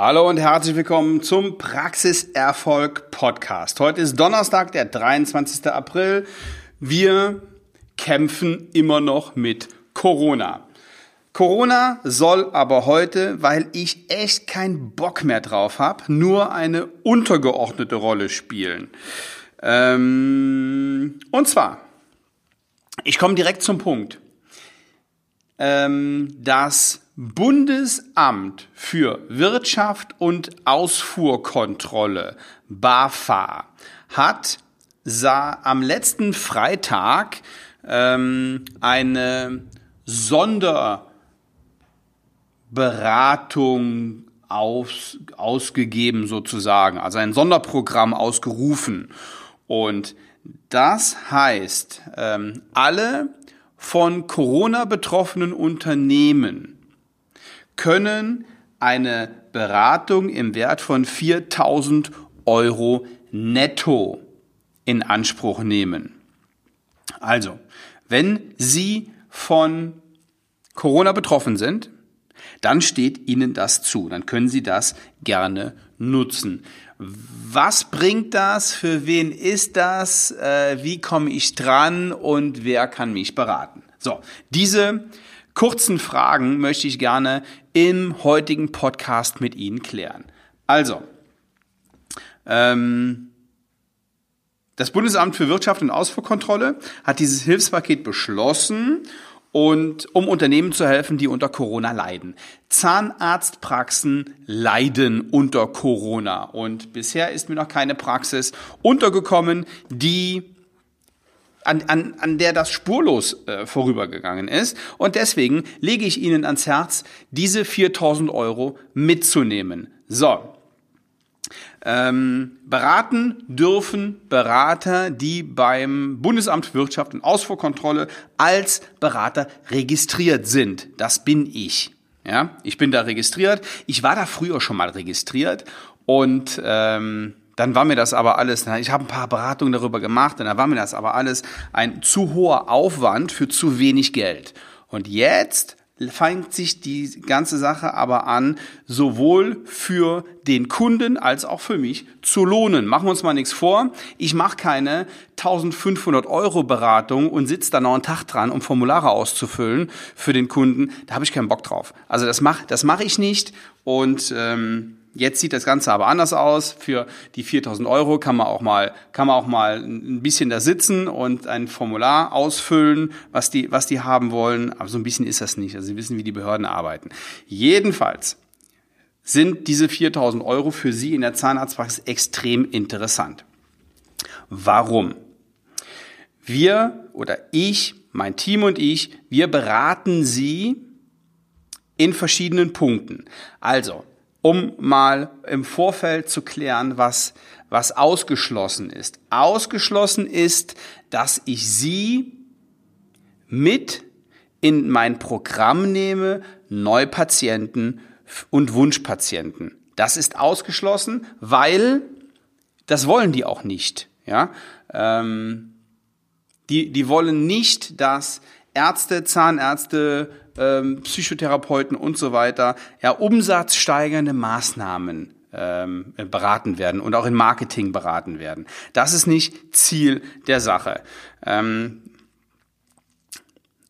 Hallo und herzlich willkommen zum Praxiserfolg Podcast. Heute ist Donnerstag, der 23. April. Wir kämpfen immer noch mit Corona. Corona soll aber heute, weil ich echt keinen Bock mehr drauf habe, nur eine untergeordnete Rolle spielen. Ähm, und zwar, ich komme direkt zum Punkt. Ähm, das Bundesamt für Wirtschaft und Ausfuhrkontrolle, BAFA, hat sah am letzten Freitag ähm, eine Sonderberatung aus, ausgegeben sozusagen, also ein Sonderprogramm ausgerufen. Und das heißt, ähm, alle von Corona betroffenen Unternehmen können eine Beratung im Wert von 4000 Euro netto in Anspruch nehmen. Also, wenn Sie von Corona betroffen sind, dann steht Ihnen das zu. Dann können Sie das gerne nutzen. Was bringt das? Für wen ist das? Äh, wie komme ich dran? Und wer kann mich beraten? So, diese kurzen Fragen möchte ich gerne im heutigen Podcast mit Ihnen klären. Also, ähm, das Bundesamt für Wirtschaft und Ausfuhrkontrolle hat dieses Hilfspaket beschlossen und um Unternehmen zu helfen, die unter Corona leiden. Zahnarztpraxen leiden unter Corona und bisher ist mir noch keine Praxis untergekommen, die an, an, an der das spurlos äh, vorübergegangen ist. Und deswegen lege ich Ihnen ans Herz, diese 4000 Euro mitzunehmen. So. Ähm, beraten dürfen Berater, die beim Bundesamt für Wirtschaft und Ausfuhrkontrolle als Berater registriert sind. Das bin ich. Ja, ich bin da registriert. Ich war da früher schon mal registriert und ähm, dann war mir das aber alles, ich habe ein paar Beratungen darüber gemacht, und dann war mir das aber alles ein zu hoher Aufwand für zu wenig Geld. Und jetzt fängt sich die ganze Sache aber an, sowohl für den Kunden als auch für mich zu lohnen. Machen wir uns mal nichts vor. Ich mache keine 1500 Euro Beratung und sitze da noch einen Tag dran, um Formulare auszufüllen für den Kunden. Da habe ich keinen Bock drauf. Also das mache das mach ich nicht und ähm, Jetzt sieht das Ganze aber anders aus. Für die 4000 Euro kann man auch mal, kann man auch mal ein bisschen da sitzen und ein Formular ausfüllen, was die, was die haben wollen. Aber so ein bisschen ist das nicht. Also Sie wissen, wie die Behörden arbeiten. Jedenfalls sind diese 4000 Euro für Sie in der Zahnarztpraxis extrem interessant. Warum? Wir oder ich, mein Team und ich, wir beraten Sie in verschiedenen Punkten. Also, um mal im Vorfeld zu klären, was, was ausgeschlossen ist. Ausgeschlossen ist, dass ich Sie mit in mein Programm nehme, Neupatienten und Wunschpatienten. Das ist ausgeschlossen, weil das wollen die auch nicht. Ja, ähm, die, die wollen nicht, dass Ärzte, Zahnärzte, ähm, Psychotherapeuten und so weiter, ja, umsatzsteigernde Maßnahmen ähm, beraten werden und auch in Marketing beraten werden. Das ist nicht Ziel der Sache. Ähm,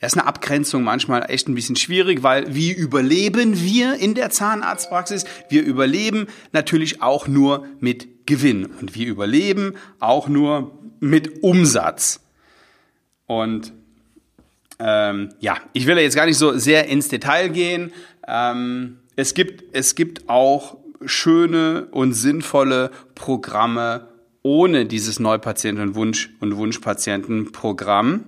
das ist eine Abgrenzung manchmal echt ein bisschen schwierig, weil wie überleben wir in der Zahnarztpraxis? Wir überleben natürlich auch nur mit Gewinn und wir überleben auch nur mit Umsatz. Und ähm, ja, ich will jetzt gar nicht so sehr ins Detail gehen. Ähm, es gibt, es gibt auch schöne und sinnvolle Programme ohne dieses Neupatienten- und Wunsch- und Wunschpatientenprogramm.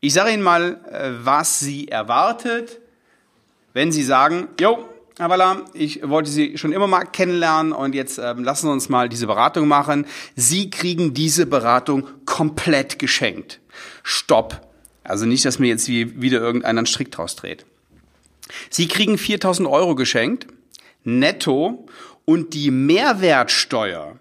Ich sage Ihnen mal, äh, was Sie erwartet, wenn Sie sagen, jo, Herr ich wollte Sie schon immer mal kennenlernen und jetzt ähm, lassen Sie uns mal diese Beratung machen. Sie kriegen diese Beratung komplett geschenkt. Stopp. Also nicht, dass mir jetzt wieder irgendeiner einen Strick draus dreht. Sie kriegen 4000 Euro geschenkt, netto, und die Mehrwertsteuer,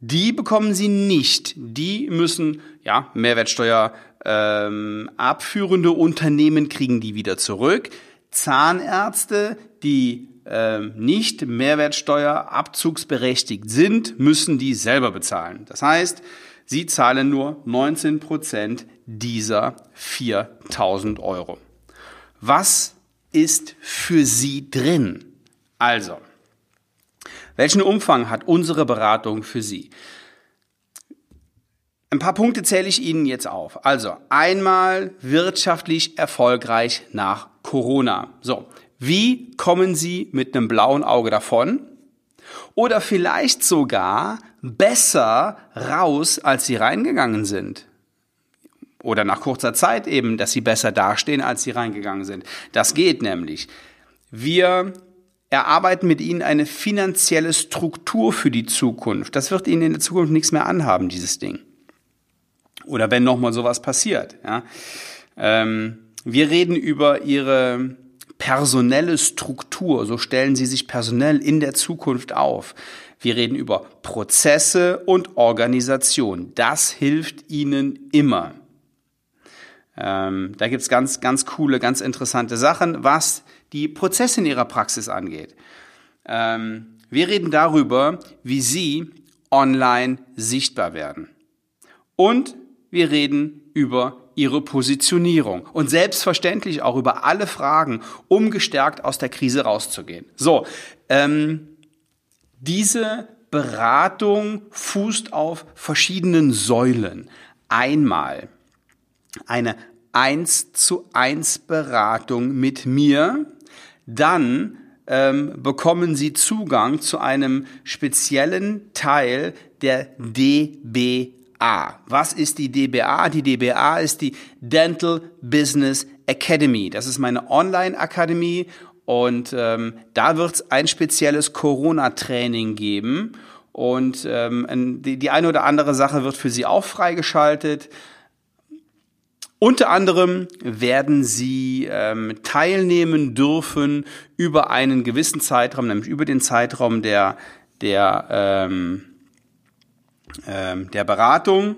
die bekommen Sie nicht. Die müssen, ja, Mehrwertsteuer ähm, abführende Unternehmen kriegen die wieder zurück. Zahnärzte, die äh, nicht Mehrwertsteuerabzugsberechtigt sind, müssen die selber bezahlen. Das heißt, sie zahlen nur 19 Prozent dieser 4000 Euro. Was ist für Sie drin? Also, welchen Umfang hat unsere Beratung für Sie? Ein paar Punkte zähle ich Ihnen jetzt auf. Also einmal wirtschaftlich erfolgreich nach Corona. So, wie kommen Sie mit einem blauen Auge davon? Oder vielleicht sogar besser raus, als Sie reingegangen sind. Oder nach kurzer Zeit eben, dass Sie besser dastehen, als Sie reingegangen sind. Das geht nämlich. Wir erarbeiten mit Ihnen eine finanzielle Struktur für die Zukunft. Das wird Ihnen in der Zukunft nichts mehr anhaben, dieses Ding. Oder wenn nochmal sowas passiert. Ja. Ähm, wir reden über ihre personelle Struktur. So stellen sie sich personell in der Zukunft auf. Wir reden über Prozesse und Organisation. Das hilft ihnen immer. Ähm, da gibt's ganz, ganz coole, ganz interessante Sachen, was die Prozesse in ihrer Praxis angeht. Ähm, wir reden darüber, wie sie online sichtbar werden. Und wir reden über ihre Positionierung und selbstverständlich auch über alle Fragen, um gestärkt aus der Krise rauszugehen. So, ähm, diese Beratung fußt auf verschiedenen Säulen. Einmal eine 1 zu 1 Beratung mit mir, dann ähm, bekommen Sie Zugang zu einem speziellen Teil der DB DBA. Was ist die DBA? Die DBA ist die Dental Business Academy. Das ist meine Online-Akademie und ähm, da wird es ein spezielles Corona-Training geben. Und ähm, die, die eine oder andere Sache wird für Sie auch freigeschaltet. Unter anderem werden Sie ähm, teilnehmen dürfen über einen gewissen Zeitraum, nämlich über den Zeitraum der, der ähm, ähm, der Beratung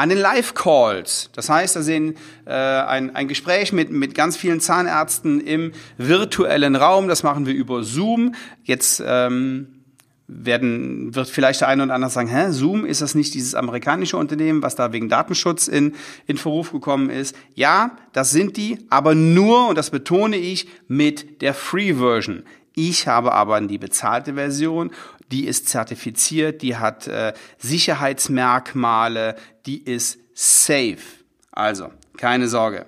an den Live-Calls. Das heißt, da sehen äh, ein, ein Gespräch mit, mit ganz vielen Zahnärzten im virtuellen Raum. Das machen wir über Zoom. Jetzt ähm, werden, wird vielleicht der eine oder andere sagen, hä, Zoom, ist das nicht dieses amerikanische Unternehmen, was da wegen Datenschutz in, in Verruf gekommen ist? Ja, das sind die, aber nur, und das betone ich, mit der Free-Version. Ich habe aber die bezahlte Version die ist zertifiziert, die hat äh, Sicherheitsmerkmale, die ist safe. Also, keine Sorge.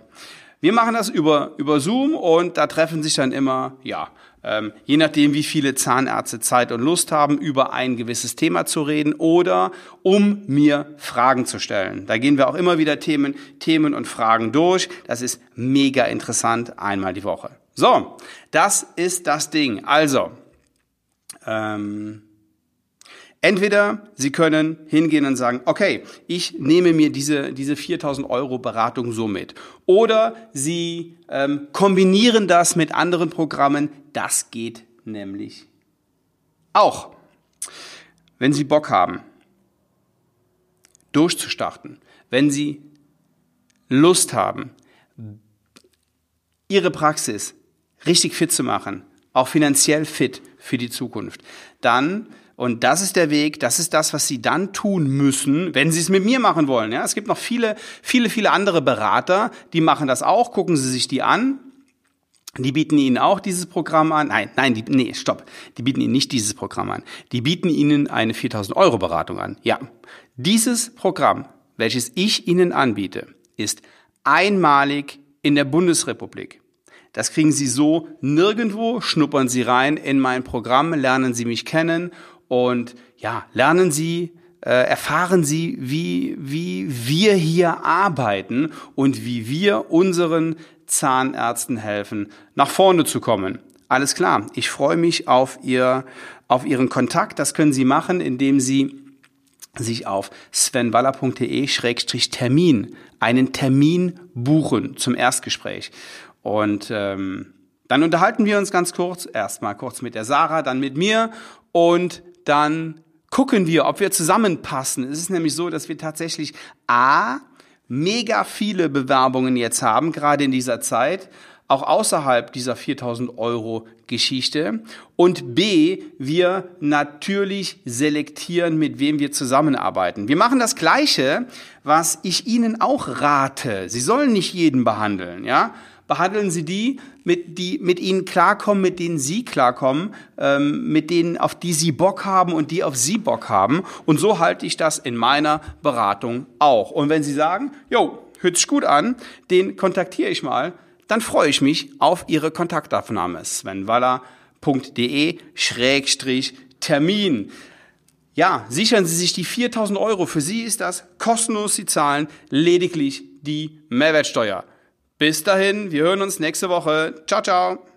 Wir machen das über, über Zoom und da treffen sich dann immer, ja, ähm, je nachdem, wie viele Zahnärzte Zeit und Lust haben, über ein gewisses Thema zu reden oder um mir Fragen zu stellen. Da gehen wir auch immer wieder Themen, Themen und Fragen durch. Das ist mega interessant, einmal die Woche. So, das ist das Ding. Also, ähm, Entweder Sie können hingehen und sagen, okay, ich nehme mir diese, diese 4000 Euro Beratung so mit. Oder Sie ähm, kombinieren das mit anderen Programmen. Das geht nämlich auch. Wenn Sie Bock haben, durchzustarten, wenn Sie Lust haben, Ihre Praxis richtig fit zu machen, auch finanziell fit für die Zukunft, dann und das ist der Weg, das ist das, was Sie dann tun müssen, wenn Sie es mit mir machen wollen. Ja, es gibt noch viele, viele, viele andere Berater, die machen das auch. Gucken Sie sich die an. Die bieten Ihnen auch dieses Programm an. Nein, nein, die, nee, stopp. Die bieten Ihnen nicht dieses Programm an. Die bieten Ihnen eine 4000 Euro Beratung an. Ja, dieses Programm, welches ich Ihnen anbiete, ist einmalig in der Bundesrepublik. Das kriegen Sie so nirgendwo. Schnuppern Sie rein in mein Programm, lernen Sie mich kennen und ja, lernen Sie, äh, erfahren Sie, wie, wie wir hier arbeiten und wie wir unseren Zahnärzten helfen, nach vorne zu kommen. Alles klar. Ich freue mich auf Ihr, auf Ihren Kontakt. Das können Sie machen, indem Sie sich auf svenwaller.de-termin einen Termin buchen zum Erstgespräch. Und ähm, dann unterhalten wir uns ganz kurz, erstmal kurz mit der Sarah, dann mit mir und dann gucken wir, ob wir zusammenpassen. Es ist nämlich so, dass wir tatsächlich A, mega viele Bewerbungen jetzt haben, gerade in dieser Zeit. auch außerhalb dieser 4000 Euro Geschichte. Und B, wir natürlich selektieren, mit wem wir zusammenarbeiten. Wir machen das Gleiche, was ich Ihnen auch rate. Sie sollen nicht jeden behandeln, ja behandeln Sie die, mit, die mit Ihnen klarkommen, mit denen Sie klarkommen, ähm, mit denen, auf die Sie Bock haben und die auf Sie Bock haben. Und so halte ich das in meiner Beratung auch. Und wenn Sie sagen, jo, hört sich gut an, den kontaktiere ich mal, dann freue ich mich auf Ihre Kontaktaufnahme. svenwaller.de-termin. Ja, sichern Sie sich die 4000 Euro. Für Sie ist das kostenlos. Sie zahlen lediglich die Mehrwertsteuer. Bis dahin, wir hören uns nächste Woche. Ciao, ciao.